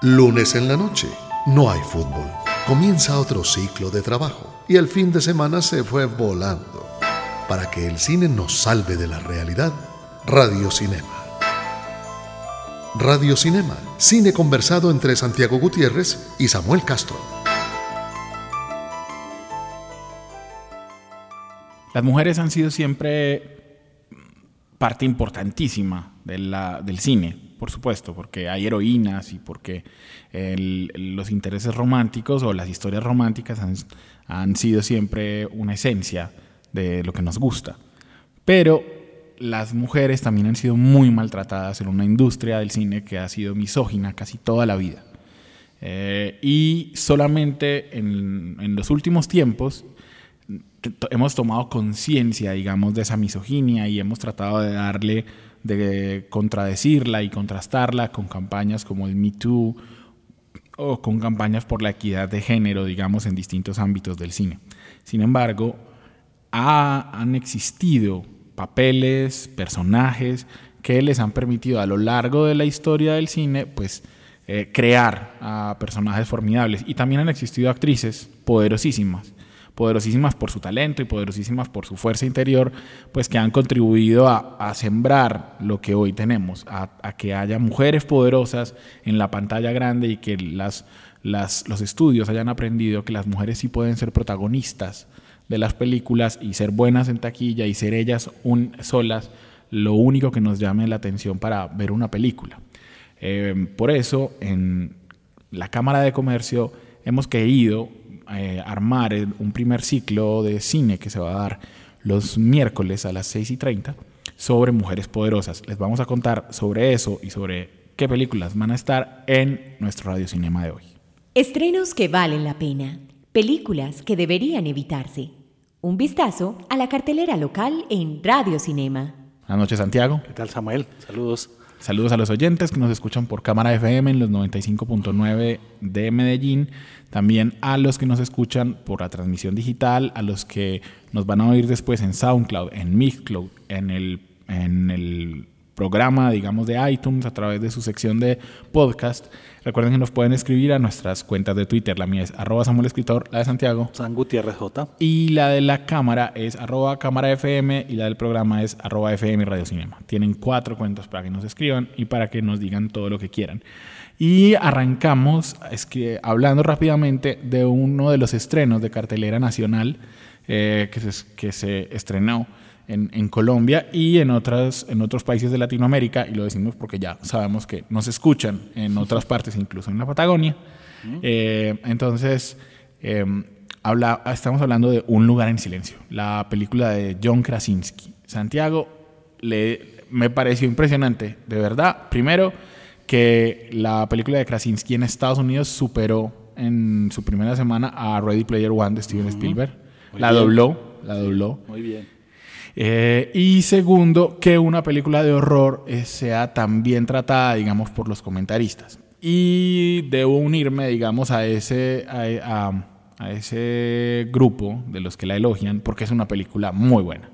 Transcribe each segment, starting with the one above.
Lunes en la noche, no hay fútbol. Comienza otro ciclo de trabajo y el fin de semana se fue volando. Para que el cine nos salve de la realidad, Radio Cinema. Radio Cinema, cine conversado entre Santiago Gutiérrez y Samuel Castro. Las mujeres han sido siempre parte importantísima del cine por supuesto, porque hay heroínas y porque los intereses románticos o las historias románticas han, sido siempre una esencia de lo que nos gusta. Pero las mujeres también han sido muy maltratadas en una industria del cine que ha sido misógina casi toda la vida. Eh, y solamente en, en, los últimos tiempos hemos tomado conciencia, digamos, de esa misoginia y hemos tratado de darle de contradecirla y contrastarla con campañas como el Me Too o con campañas por la equidad de género, digamos, en distintos ámbitos del cine. Sin embargo, han existido papeles, personajes que les han permitido a lo largo de la historia del cine, pues, eh, crear a personajes formidables. Y también han existido actrices poderosísimas poderosísimas por su talento y poderosísimas por su fuerza interior, pues que han contribuido a, sembrar lo que hoy tenemos, a, que haya mujeres poderosas en la pantalla grande y que las, los estudios hayan aprendido que las mujeres sí pueden ser protagonistas de las películas y ser buenas en taquilla y ser ellas un, solas lo único que nos llame la atención para ver una película. Eh, por eso, en la Cámara de Comercio hemos querido eh, armar un primer ciclo de cine que se va a dar los miércoles a las 6 y 30 sobre mujeres poderosas. Les vamos a contar sobre eso y sobre qué películas van a estar en nuestro Radio Cinema de hoy. Estrenos que valen la pena. Películas que deberían evitarse. Un vistazo a la cartelera local en Radio Cinema. Buenas noches, Santiago. ¿Qué tal, Samuel? Saludos. Saludos a los oyentes que nos escuchan por Cámara FM en los 95.9 de Medellín, también a los que nos escuchan por la transmisión digital, a los que nos van a oír después en SoundCloud, en Mixcloud, en el, en el programa, digamos, de iTunes a través de su sección de podcast. Recuerden que nos pueden escribir a nuestras cuentas de Twitter. La mía es arroba Samuel Escritor, la de Santiago. San Gutiérrez J. Y la de la cámara es arroba cámara FM y la del programa es arroba FM Radio Cinema. Tienen cuatro cuentos para que nos escriban y para que nos digan todo lo que quieran. Y arrancamos es que, hablando rápidamente de uno de los estrenos de cartelera nacional eh, que, se, que se estrenó en, Colombia y en, otras, en otros países de Latinoamérica, y lo decimos porque ya sabemos que nos escuchan en otras partes, incluso en la Patagonia. Eh, entonces, em, habla, estamos hablando de Un lugar en silencio, la película de John Krasinski. Santiago le, me pareció impresionante, de verdad. Primero, que la película de Krasinski en Estados Unidos superó en su primera semana a Ready Player One de Steven Spielberg. la dobló, la dobló. Muy bien. Eh, y segundo, que una película de horror eh, sea tan bien tratada, digamos, por los comentaristas. Y debo unirme, digamos, a ese, a, ese grupo de los que la elogian, porque es una película muy buena.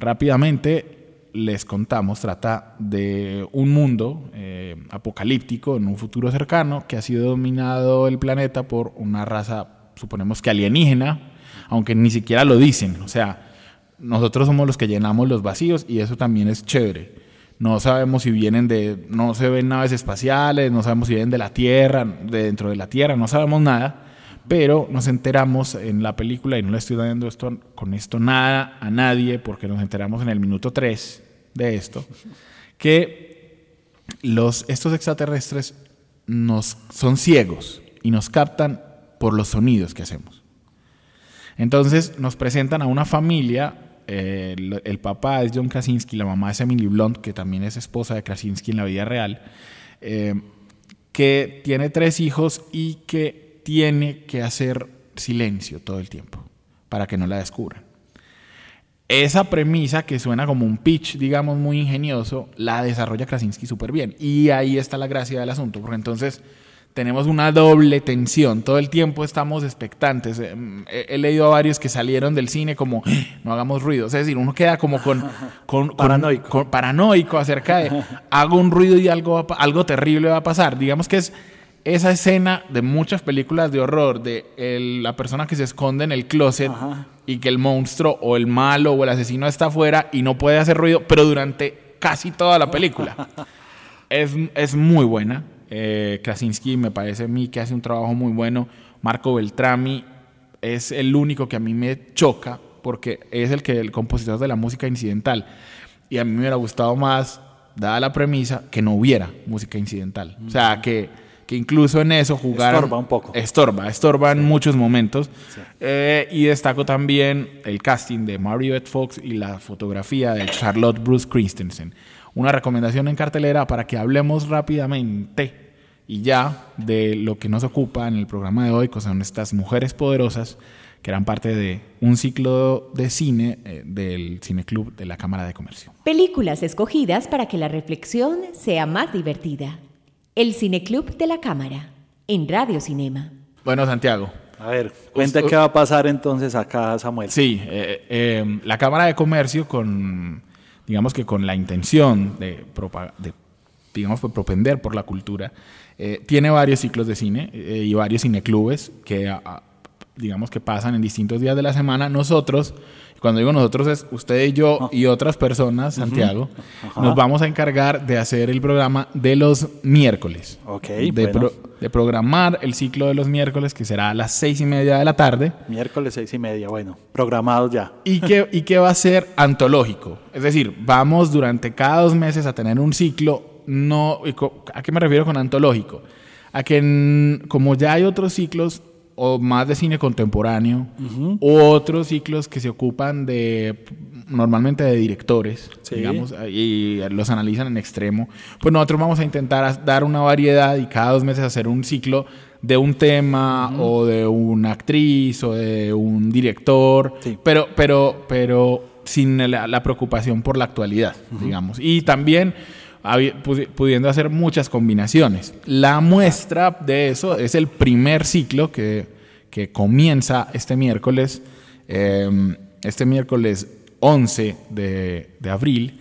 Rápidamente les contamos, trata de un mundo eh, apocalíptico en un futuro cercano que ha sido dominado el planeta por una raza, suponemos que alienígena, aunque ni siquiera lo dicen. O sea, nosotros somos los que llenamos los vacíos y eso también es chévere. No sabemos si vienen de, no se ven naves espaciales, no sabemos si vienen de la Tierra, de dentro de la Tierra, no sabemos nada, pero nos enteramos en la película, y no le estoy dando esto, con esto nada a nadie, porque nos enteramos en el minuto 3 de esto, que los, estos extraterrestres nos, son ciegos y nos captan por los sonidos que hacemos. Entonces nos presentan a una familia el, papá es John Krasinski, la mamá es Emily Blunt, que también es esposa de Krasinski en la vida real, eh, que tiene tres hijos y que tiene que hacer silencio todo el tiempo para que no la descubran. Esa premisa que suena como un pitch, digamos, muy ingenioso, la desarrolla Krasinski súper bien. Y ahí está la gracia del asunto, porque entonces tenemos una doble tensión. Todo el tiempo estamos expectantes. Eh, he, leído a varios que salieron del cine como ah, no hagamos ruido. Es decir, uno queda como con, con, paranoico. paranoico acerca de hago un ruido y algo, algo terrible va a pasar. Digamos que es esa escena de muchas películas de horror de el- la persona que se esconde en el closet Ajá. y que el monstruo o el malo o el asesino está afuera y no puede hacer ruido, pero durante casi toda la película. es, es muy buena. Eh, Krasinski me parece a mí que hace un trabajo muy bueno. Marco Beltrami es el único que a mí me choca porque es el que el compositor de la música incidental. Y a mí me hubiera gustado más, dada la premisa, que no hubiera música incidental. O sea, que, que incluso en eso jugar... Estorba un poco. Estorba, estorba en muchos momentos. Eh, y destaco también el casting de Marriott Fox y la fotografía de Charlotte Bruce Christensen. Una recomendación en cartelera para que hablemos rápidamente y ya de lo que nos ocupa en el programa de hoy, que son estas mujeres poderosas que eran parte de un ciclo de cine eh, del Cineclub de la Cámara de Comercio. Películas escogidas para que la reflexión sea más divertida. El Cineclub de la Cámara, en Radio Cinema. Bueno, Santiago, A ver, cuenta qué va a pasar entonces acá, Samuel. Sí, eh, eh, la Cámara de Comercio con, digamos que con la intención de, de digamos, propender por la cultura, eh, tiene varios ciclos de cine eh, y varios cineclubes que, digamos, que pasan en distintos días de la semana. Nosotros, cuando digo nosotros es usted y yo y otras personas, Santiago, nos vamos a encargar de hacer el programa de los miércoles. Ok, de, bueno. pro- de programar el ciclo de los miércoles, que será a las seis y media de la tarde. Miércoles seis y media, bueno, programados ya. y que, y que va a ser antológico. Es decir, vamos durante cada dos meses a tener un ciclo. No, ¿A qué me refiero con antológico? A que como ya hay otros ciclos o más de cine contemporáneo, u otros ciclos que se ocupan de normalmente de directores, Sí. digamos, y los analizan en extremo, pues nosotros vamos a intentar dar una variedad y cada dos meses hacer un ciclo de un tema o de una actriz o de un director, Sí. pero, pero, pero sin la, la preocupación por la actualidad, digamos. Y también pudiendo hacer muchas combinaciones. La muestra de eso es el primer ciclo que, que comienza este miércoles, eh, este miércoles 11 de, de abril,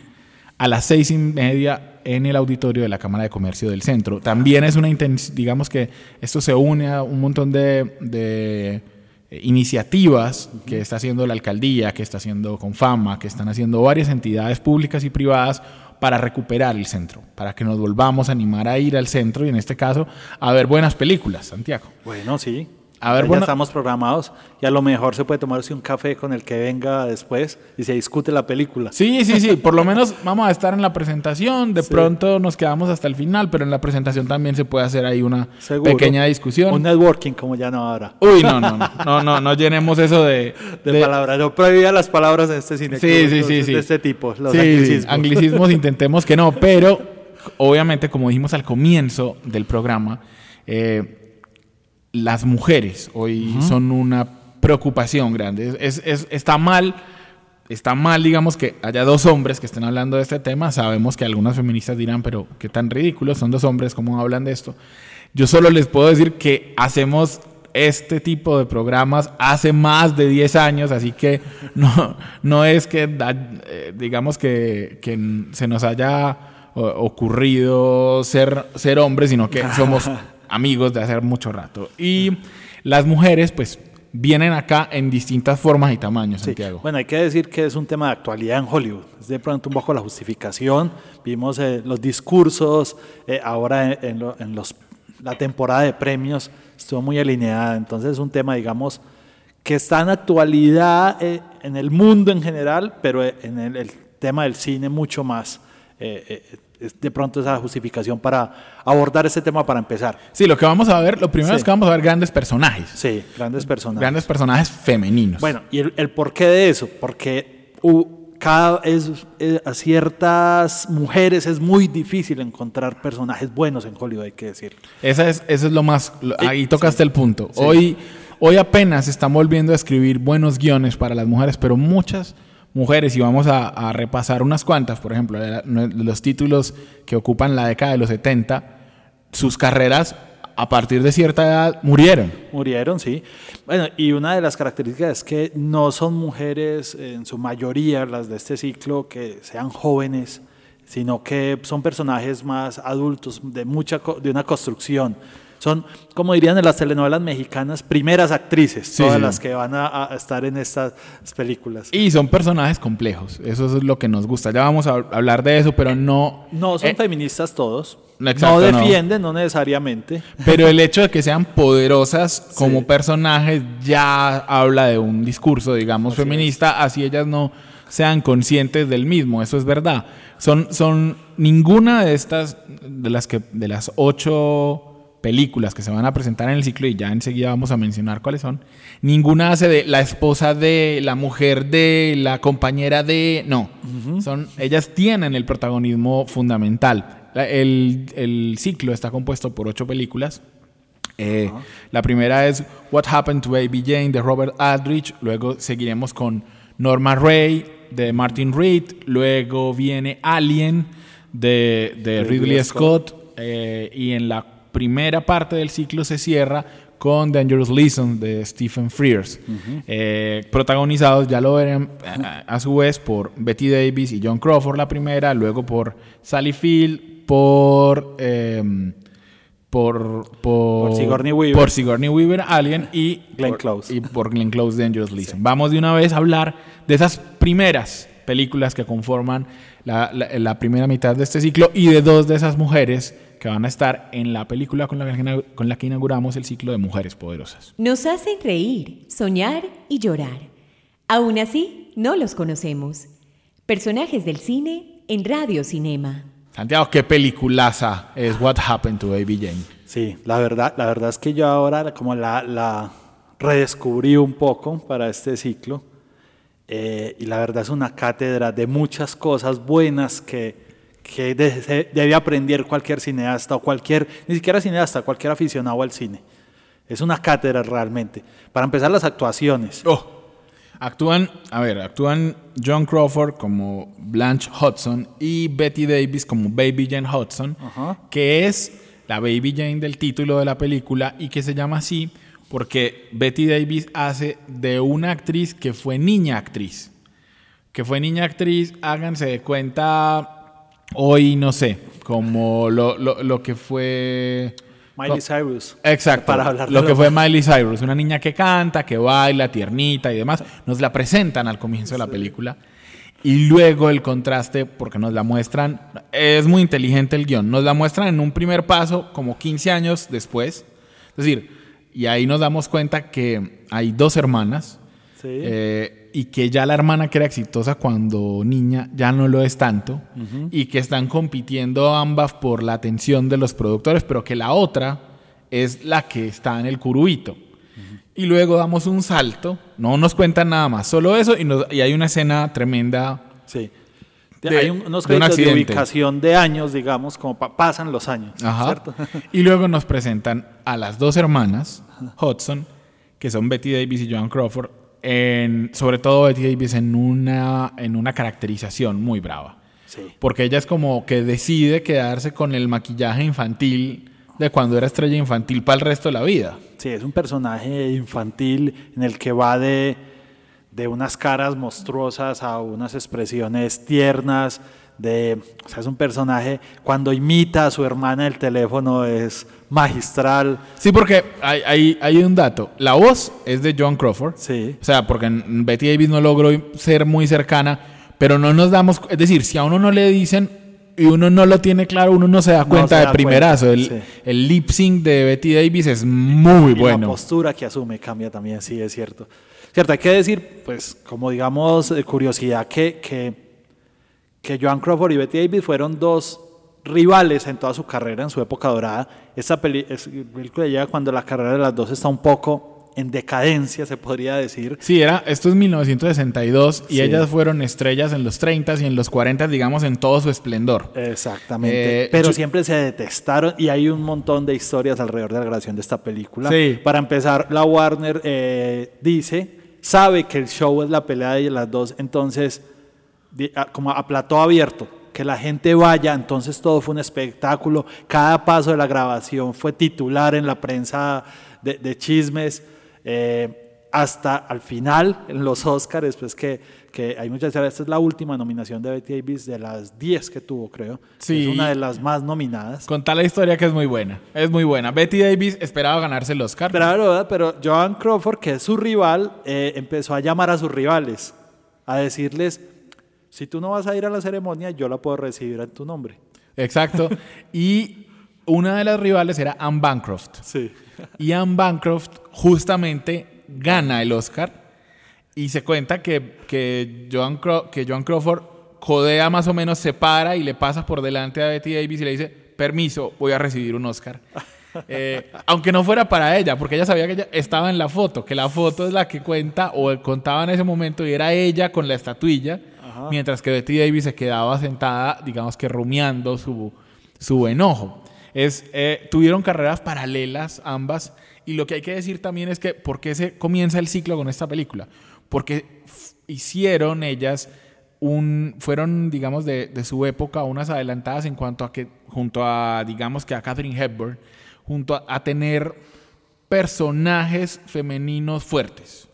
a las seis y media en el auditorio de la Cámara de Comercio del Centro. También es una intención, digamos que esto se une a un montón de, de, iniciativas que está haciendo la alcaldía, que está haciendo Confama, que están haciendo varias entidades públicas y privadas para recuperar el centro, para que nos volvamos a animar a ir al centro y en este caso a ver buenas películas, Santiago. Bueno, sí. A ver, ya bueno- estamos programados y a lo mejor se puede tomarse un café con el que venga después y se discute la película. Sí, sí, sí, por lo menos vamos a estar en la presentación, de Sí. pronto nos quedamos hasta el final, pero en la presentación también se puede hacer ahí una Seguro. pequeña discusión. Un networking como ya no ahora. Uy, no, no, no, no, no, no llenemos eso de... De, de- palabras, no prohibía las palabras en este cine. Sí, sí, sí, sí. De este tipo, los Sí, anglicismos. anglicismos intentemos que no, pero obviamente, como dijimos al comienzo del programa, eh, las mujeres hoy son una preocupación grande. Es, es- está mal, está mal, digamos, que haya dos hombres que estén hablando de este tema. Sabemos que algunas feministas dirán, pero qué tan ridículos, son dos hombres, ¿cómo hablan de esto? Yo solo les puedo decir que hacemos este tipo de programas hace más de 10 años, así que no, no es que, eh, digamos, que, que se nos haya o- ocurrido ser, ser hombres, sino que somos amigos de hace mucho rato. Y las mujeres, pues, vienen acá en distintas formas y tamaños, Sí. Santiago. Bueno, hay que decir que es un tema de actualidad en Hollywood. Es de pronto un poco la justificación. Vimos eh, los discursos, eh, ahora en, en lo- en los, la temporada de premios estuvo muy alineada. Entonces es un tema, digamos, que está en actualidad eh, en el mundo en general, pero en el, el tema del cine mucho más. Eh, eh, de pronto esa justificación para abordar este tema para empezar. Sí, lo que vamos a ver, lo primero Sí. es que vamos a ver grandes personajes. Sí, grandes personajes. Grandes personajes femeninos. Bueno, ¿y el, el porqué de eso? Porque cada, es, a ciertas mujeres es muy difícil encontrar personajes buenos en Hollywood, hay que decir. Esa es, eso es lo más. lo- Sí, ahí tocaste el punto. Hoy, hoy apenas están volviendo a escribir buenos guiones para las mujeres, pero muchas mujeres, y vamos a, repasar unas cuantas, por ejemplo, los títulos que ocupan la década de los 70, sus carreras a partir de cierta edad murieron. Murieron, sí. Bueno, y una de las características es que no son mujeres, en su mayoría, las de este ciclo, que sean jóvenes, sino que son personajes más adultos, de, mucha, de una construcción. Son, como dirían en las telenovelas mexicanas, primeras actrices, Sí, todas sí. las que van a, a estar en estas películas. Y son personajes complejos, eso es lo que nos gusta. Ya vamos a hablar de eso, pero no... No son eh, feministas todos, Exacto, no defienden, no necesariamente. Pero el hecho de que sean poderosas como Sí. personajes ya habla de un discurso, digamos, Así feminista, así ellas no sean conscientes del mismo, eso es verdad. Son, son ninguna de estas, de las que, de las ocho películas que se van a presentar en el ciclo, y ya enseguida vamos a mencionar cuáles son, ninguna hace de la esposa de, la mujer de, la compañera de, no. son, ellas tienen el protagonismo fundamental. La- el, el ciclo está compuesto por ocho películas. Eh, La primera es What Happened to Baby Jane de Robert Aldrich. Luego seguiremos con Norma Ray de Martin Reed. Luego viene Alien de, de Ridley Ridley Scott. Eh, y en la primera parte del ciclo se cierra con Dangerous Liaison de Stephen Frears. Eh, protagonizados, ya lo verán, a, a su vez por Betty Davis y John Crawford la primera. Luego por Sally Field, por... em, por, por, Por Sigourney Weaver. por Sigourney Weaver, Alien y Glenn por- Close. y por Glenn Close Dangerous Liaison. Vamos de una vez a hablar de esas primeras películas que conforman la, la- la primera mitad de este ciclo y de dos de esas mujeres que van a estar en la película con la que, con la que inauguramos el ciclo de Mujeres Poderosas. Nos hacen reír, soñar y llorar. Aún así, no los conocemos. Personajes del cine en Radio Cinema. Santiago, qué peliculaza es What Happened to Baby Jane. Sí, la verdad, la verdad es que yo ahora como la, la redescubrí un poco para este ciclo eh, y la verdad es una cátedra de muchas cosas buenas que, que de- debe aprender cualquier cineasta o cualquier, ni siquiera cineasta, cualquier aficionado al cine. Es una cátedra realmente. Para empezar las actuaciones. Oh, actúan, a ver, actúan John Crawford como Blanche Hudson y Betty Davis como Baby Jane Hudson, Ajá. que es la Baby Jane del título de la película y que se llama así porque Betty Davis hace de una actriz que fue niña actriz. Que fue niña actriz, háganse de cuenta hoy, no sé, como lo, lo- lo que fue... Miley Cyrus. Exacto. Para hablar de lo que fue Miley Cyrus, una niña que canta, que baila, tiernita y demás. Nos la presentan al comienzo de la película. Y luego el contraste, porque nos la muestran, es muy inteligente el guion, nos la muestran en un primer paso como 15 años después. Es decir, y ahí nos damos cuenta que hay dos hermanas Sí. eh, y que ya la hermana que era exitosa cuando niña ya no lo es tanto y que están compitiendo ambas por la atención de los productores, pero que la otra es la que está en el curubito. Y luego damos un salto, no nos cuentan nada más, solo eso y, nos- y hay una escena tremenda. Sí. De- Hay un- unos de un ubicación de años, digamos, como pa- pasan los años. Ajá. ¿cierto? Y luego nos presentan a las dos hermanas, Hudson, que son Betty Davis y Joan Crawford, en, sobre todo Betty Davis en una, en una caracterización muy brava. Sí. Porque ella es como que decide quedarse con el maquillaje infantil de cuando era estrella infantil para el resto de la vida. Sí, es un personaje infantil en el que va de, de unas caras monstruosas a unas expresiones tiernas. De, o sea, es un personaje, cuando imita a su hermana el teléfono es magistral. Sí, porque hay, hay, hay un dato. La voz es de John Crawford. Sí. O sea, porque Betty Davis no logró ser muy cercana, pero no nos damos, es decir, si a uno no le dicen y uno no lo tiene claro, uno no se da No cuenta de primerazo. cuenta, el, sí. el lip sync de Betty Davis es muy y la bueno. postura que asume cambia también, sí, es cierto. Cierto, hay que decir, pues, como digamos, eh, curiosidad, que, que, que Joan Crawford y Betty Davis fueron dos rivales en toda su carrera, en su época dorada. Esta es- película llega cuando la carrera de las dos está un poco en decadencia, se podría decir. Sí, era, esto es 1962 y Sí. ellas fueron estrellas en los 30 y en los 40, digamos, en todo su esplendor. Exactamente. Eh, Pero yo- siempre se detestaron y hay un montón de historias alrededor de la grabación de esta película. Sí. Para empezar, la Warner eh, dice, sabe que el show es la pelea de las dos, entonces, como a plató abierto, que la gente vaya, entonces todo fue un espectáculo, cada paso de la grabación fue titular en la prensa de, de chismes. eh, hasta al final, en los Oscars, después que, que hay muchas, esta es la última nominación de Betty Davis de las 10 que tuvo, creo. Sí. Es una de las más nominadas. Contar la historia que es muy buena. Es muy buena. Betty Davis esperaba ganarse el Oscar. Pero, pero Joan Crawford, que es su rival, eh, empezó a llamar a sus rivales, a decirles, si tú no vas a ir a la ceremonia, yo la puedo recibir en tu nombre. Exacto. y una de las rivales era Anne Bancroft. Sí. Y Anne Bancroft justamente gana el Oscar y se cuenta que, que, Joan, que Joan Crawford codea más o menos, se para y le pasa por delante a Betty Davis y le dice, permiso, voy a recibir un Oscar. Eh, aunque no fuera para ella, porque ella sabía que ella estaba en la foto, que la foto es la que cuenta o contaba en ese momento y era ella con la estatuilla, mientras que Betty Davis se quedaba sentada, digamos que rumiando su, su enojo. Es, eh, tuvieron carreras paralelas ambas y lo que hay que decir también es que ¿por qué se comienza el ciclo con esta película? Porque hicieron ellas un, fueron, digamos, de, de su época unas adelantadas en cuanto a que, junto a, digamos que a Catherine Hepburn, junto a tener personajes femeninos fuertes.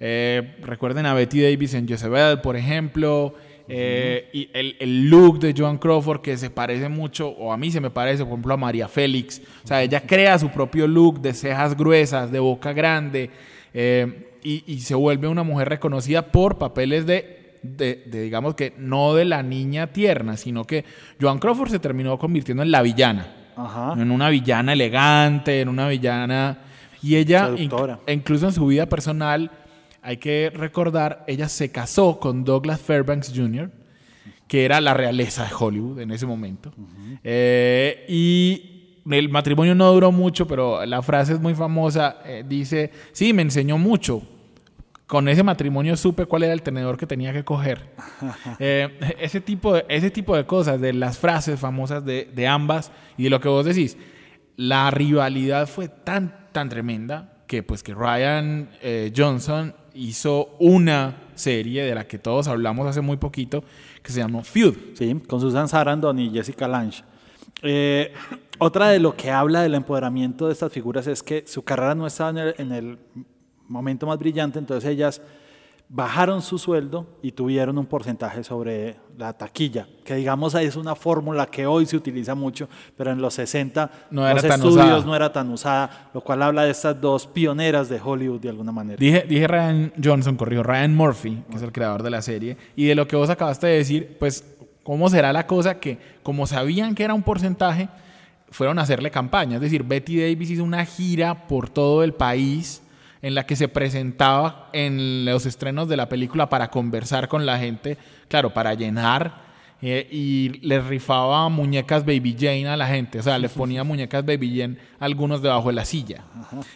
Eh, recuerden a Betty Davis en Jezebel, por ejemplo, eh, y el, el look de Joan Crawford que se parece mucho, o a mí se me parece, por ejemplo, a María Félix. O sea, ella crea su propio look de cejas gruesas, de boca grande, eh, y, y se vuelve una mujer reconocida por papeles de, de, de, digamos que, no de la niña tierna, sino que Joan Crawford se terminó convirtiendo en la villana Ajá. en una villana elegante, en una villana... Y ella, inc- incluso en su vida personal, hay que recordar, ella se casó con Douglas Fairbanks Jr., que era la realeza de Hollywood en ese momento. Eh, y el matrimonio no duró mucho, pero la frase es muy famosa. eh, dice, sí, me enseñó mucho. Con ese matrimonio supe cuál era el tenedor que tenía que coger. Eh, ese, tipo de, ese tipo de cosas, de las frases famosas de, de ambas y de lo que vos decís. La rivalidad fue tan, tan tremenda que pues que Ryan eh, Johnson hizo una serie de la que todos hablamos hace muy poquito que se llamó Feud. Sí, con Susan Sarandon y Jessica Lange. Eh, otra de lo que habla del empoderamiento de estas figuras es que su carrera no estaba en el, en el momento más brillante, entonces ellas bajaron su sueldo y tuvieron un porcentaje sobre la taquilla, que digamos es una fórmula que hoy se utiliza mucho, pero en los 60 No era los estudios no era tan usada, lo cual habla de estas dos pioneras de Hollywood de alguna manera. Dije, dije Ryan Johnson, corrijo, Ryan Murphy, que es el creador de la serie, y de lo que vos acabaste de decir, pues, ¿cómo será la cosa que, como sabían que era un porcentaje, fueron a hacerle campaña? Es decir, Betty Davis hizo una gira por todo el país en la que se presentaba en los estrenos de la película para conversar con la gente, claro, para llenar eh, y les rifaba muñecas Baby Jane a la gente, o sea, les ponía muñecas Baby Jane algunos debajo de la silla.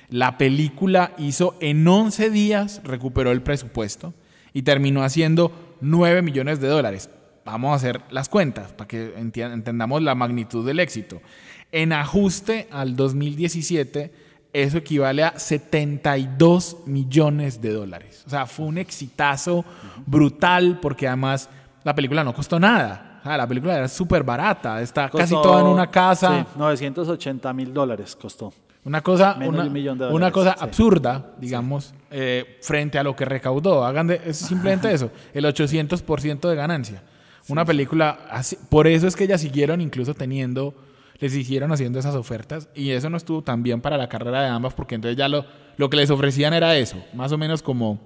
La película hizo en 11 días, recuperó el presupuesto y terminó haciendo 9 millones de dólares. Vamos a hacer las cuentas para que entendamos la magnitud del éxito. En ajuste al 2017, eso equivale a 72 millones de dólares. O sea, fue un exitazo brutal porque además la película no costó nada. O sea, la película era súper barata, está casi toda en una casa. Sí, 980 mil dólares costó. Una cosa, Menos una, de un millón de una dólares, cosa sí. absurda, digamos, eh, frente a lo que recaudó. Hagan de, es simplemente eso, el 800% de ganancia. Una película, así- por eso es que ellas siguieron incluso teniendo, les hicieron haciendo esas ofertas y eso no estuvo tan bien para la carrera de ambas porque entonces ya lo, lo que les ofrecían era eso, más o menos como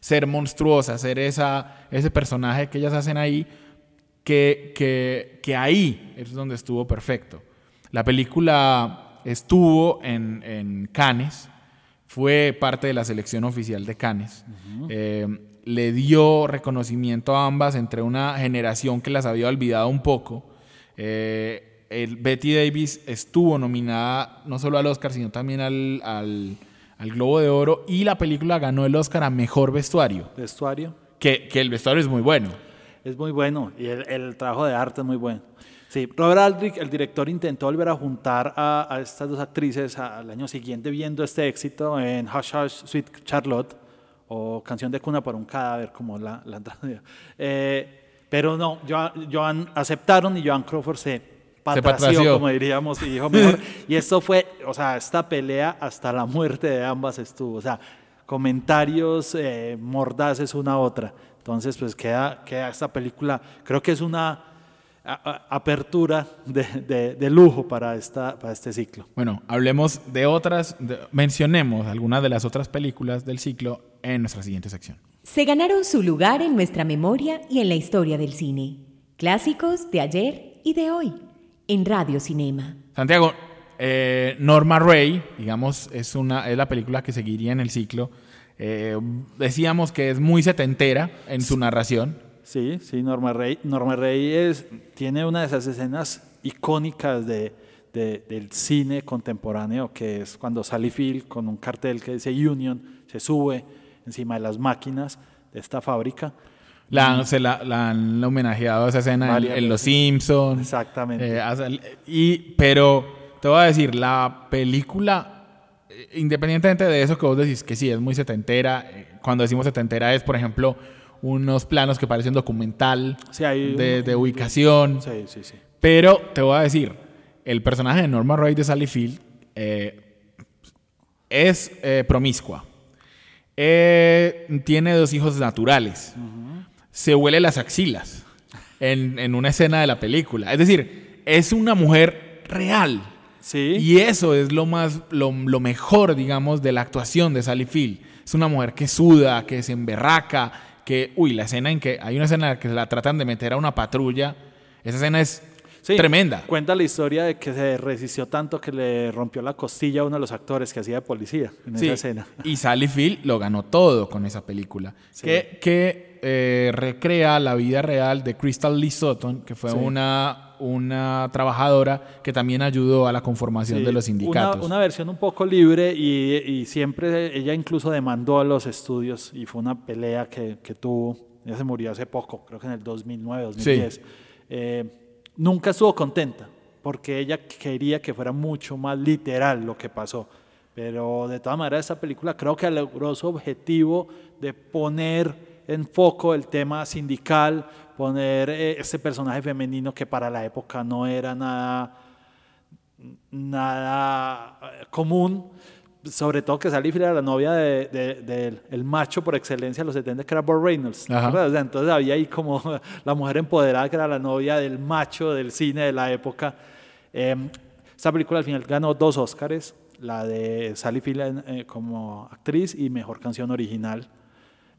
ser monstruosa, ser esa, ese personaje que ellas hacen ahí, que, que, que ahí es donde estuvo perfecto. La película estuvo en, en Cannes, fue parte de la selección oficial de Cannes. Eh, le dio reconocimiento a ambas entre una generación que las había olvidado un poco. Eh, el Betty Davis estuvo nominada no solo al Oscar, sino también al, al, al Globo de Oro y la película ganó el Oscar a Mejor Vestuario, Vestuario. que, que el vestuario es muy bueno. Es muy bueno y el, el trabajo de arte es muy bueno. Sí, Robert Aldrich, el director, intentó volver a juntar a, a estas dos actrices al año siguiente viendo este éxito en Hush Hush Sweet Charlotte o Canción de cuna por un cadáver, como la, la. Eh, pero no, Joan, Joan- aceptaron y Joan Crawford se patració, patració. como diríamos, y dijo mejor. y esto fue, o sea, esta pelea hasta la muerte de ambas estuvo. O sea, comentarios eh, mordaces una a otra. Entonces, pues queda, queda esta película, creo que es una apertura de, lujo para, esta, para este ciclo. Bueno, hablemos de otras, mencionemos algunas de las otras películas del ciclo en nuestra siguiente sección. Se ganaron su lugar en nuestra memoria y en la historia del cine. Clásicos de ayer y de hoy, en Radio Cinema. Santiago, eh, Norma Ray, digamos, es, una, es la película que seguiría en el ciclo. Eh, decíamos que es muy setentera en su narración. Sí, sí, Norma Rey. Norma Rey es, tiene una de esas escenas icónicas de, del cine contemporáneo, que es cuando Sally Field con un cartel que dice Union se sube encima de las máquinas de esta fábrica. La, se la, han homenajeado a esa escena en, Los Simpsons. Exactamente. Eh, y, pero te voy a decir, la película, eh, independientemente de eso que vos decís, que sí, es muy setentera, eh, cuando decimos setentera es, por ejemplo, unos planos que parecen documental de, ubicación. Sí, sí, sí. Pero te voy a decir, el personaje de Norma Roy de Sally Field eh, es eh, promiscua. Tiene dos hijos naturales. Se huele las axilas en, una escena de la película. Es decir, es una mujer real. Sí. Y eso es lo más, lo, lo mejor, digamos, de la actuación de Sally Field. Es una mujer que suda, que se emberraca, que, uy, la escena en que hay una escena en la que la tratan de meter a una patrulla, esa escena es tremenda. Cuenta la historia de que se resistió tanto que le rompió la costilla a uno de los actores que hacía de policía en esa escena. Y Sally Field lo ganó todo con esa película, que, que eh, recrea la vida real de Crystal Lee Sutton, que fue una una trabajadora que también ayudó a la conformación de los sindicatos. Una, versión un poco libre y, siempre ella incluso demandó a los estudios y fue una pelea que, tuvo. Ella se murió hace poco, creo que en el 2009, 2010. Eh, nunca estuvo contenta porque ella quería que fuera mucho más literal lo que pasó. Pero de todas maneras, esta película creo que logró su objetivo de poner en foco el tema sindical, poner eh, este personaje femenino que para la época no era nada, nada eh, común, sobre todo que Sally era la novia del de, el macho por excelencia de los 70, que era Bob Reynolds. Entonces había ahí como la mujer empoderada, que era la novia del macho del cine de la época. Eh, esta película al final ganó dos Oscars, la de Sally Field eh, como actriz y mejor canción original.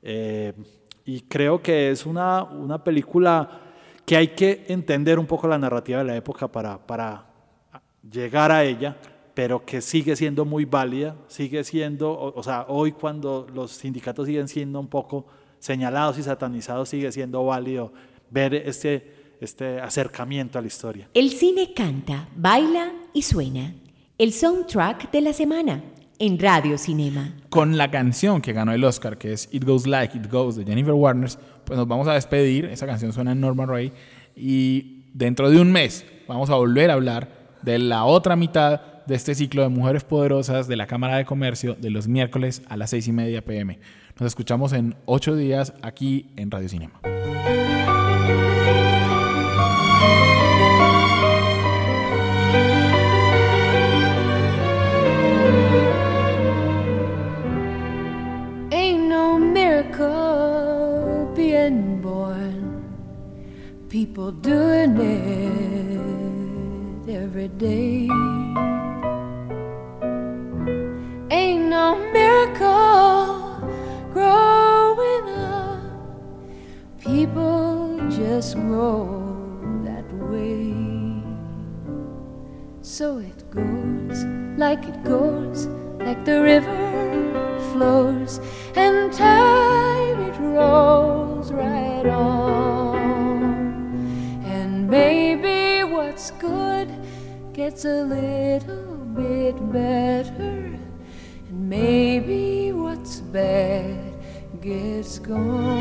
Eh, y creo que es una, una película que hay que entender un poco la narrativa de la época para, para llegar a ella, pero que sigue siendo muy válida, sigue siendo, o, sea, hoy cuando los sindicatos siguen siendo un poco señalados y satanizados, sigue siendo válido ver este, este acercamiento a la historia. El cine canta, baila y suena. El soundtrack de la semana en Radio Cinema. Con la canción que ganó el Oscar, que es It Goes Like It Goes de Jennifer Warner, pues nos vamos a despedir. Esa canción suena en Norman Ray. Y dentro de un mes vamos a volver a hablar de la otra mitad de este ciclo de Mujeres Poderosas de la Cámara de Comercio de los miércoles a las seis y media pm. Nos escuchamos en ocho días aquí en Radio Cinema. people doing it every day. No miracle growing up, people just grow that way. So it goes like it goes, like the river flows, and time it rolls right on. And maybe what's good gets a little bit better, maybe what's bad gets gone.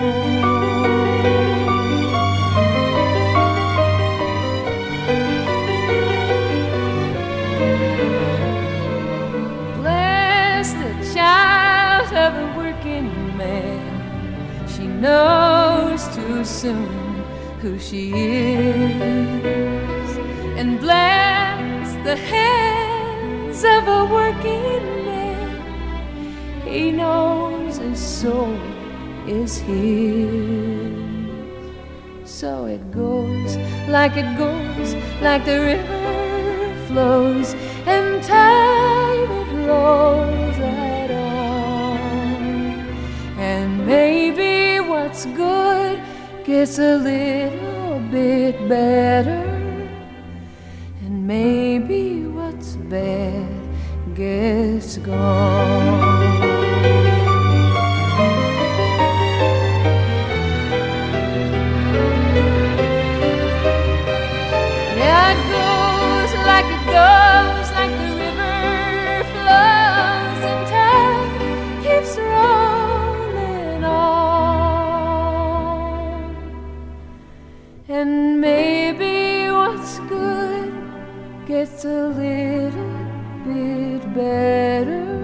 Bless the child of a working man, she knows too soon who she is and bless the hands of a working man he knows his soul is his. So it goes like it goes, like the river flows, and time it rolls right on. And maybe what's good gets a little bit better, and maybe what's bad gets gone. Gets a little bit better,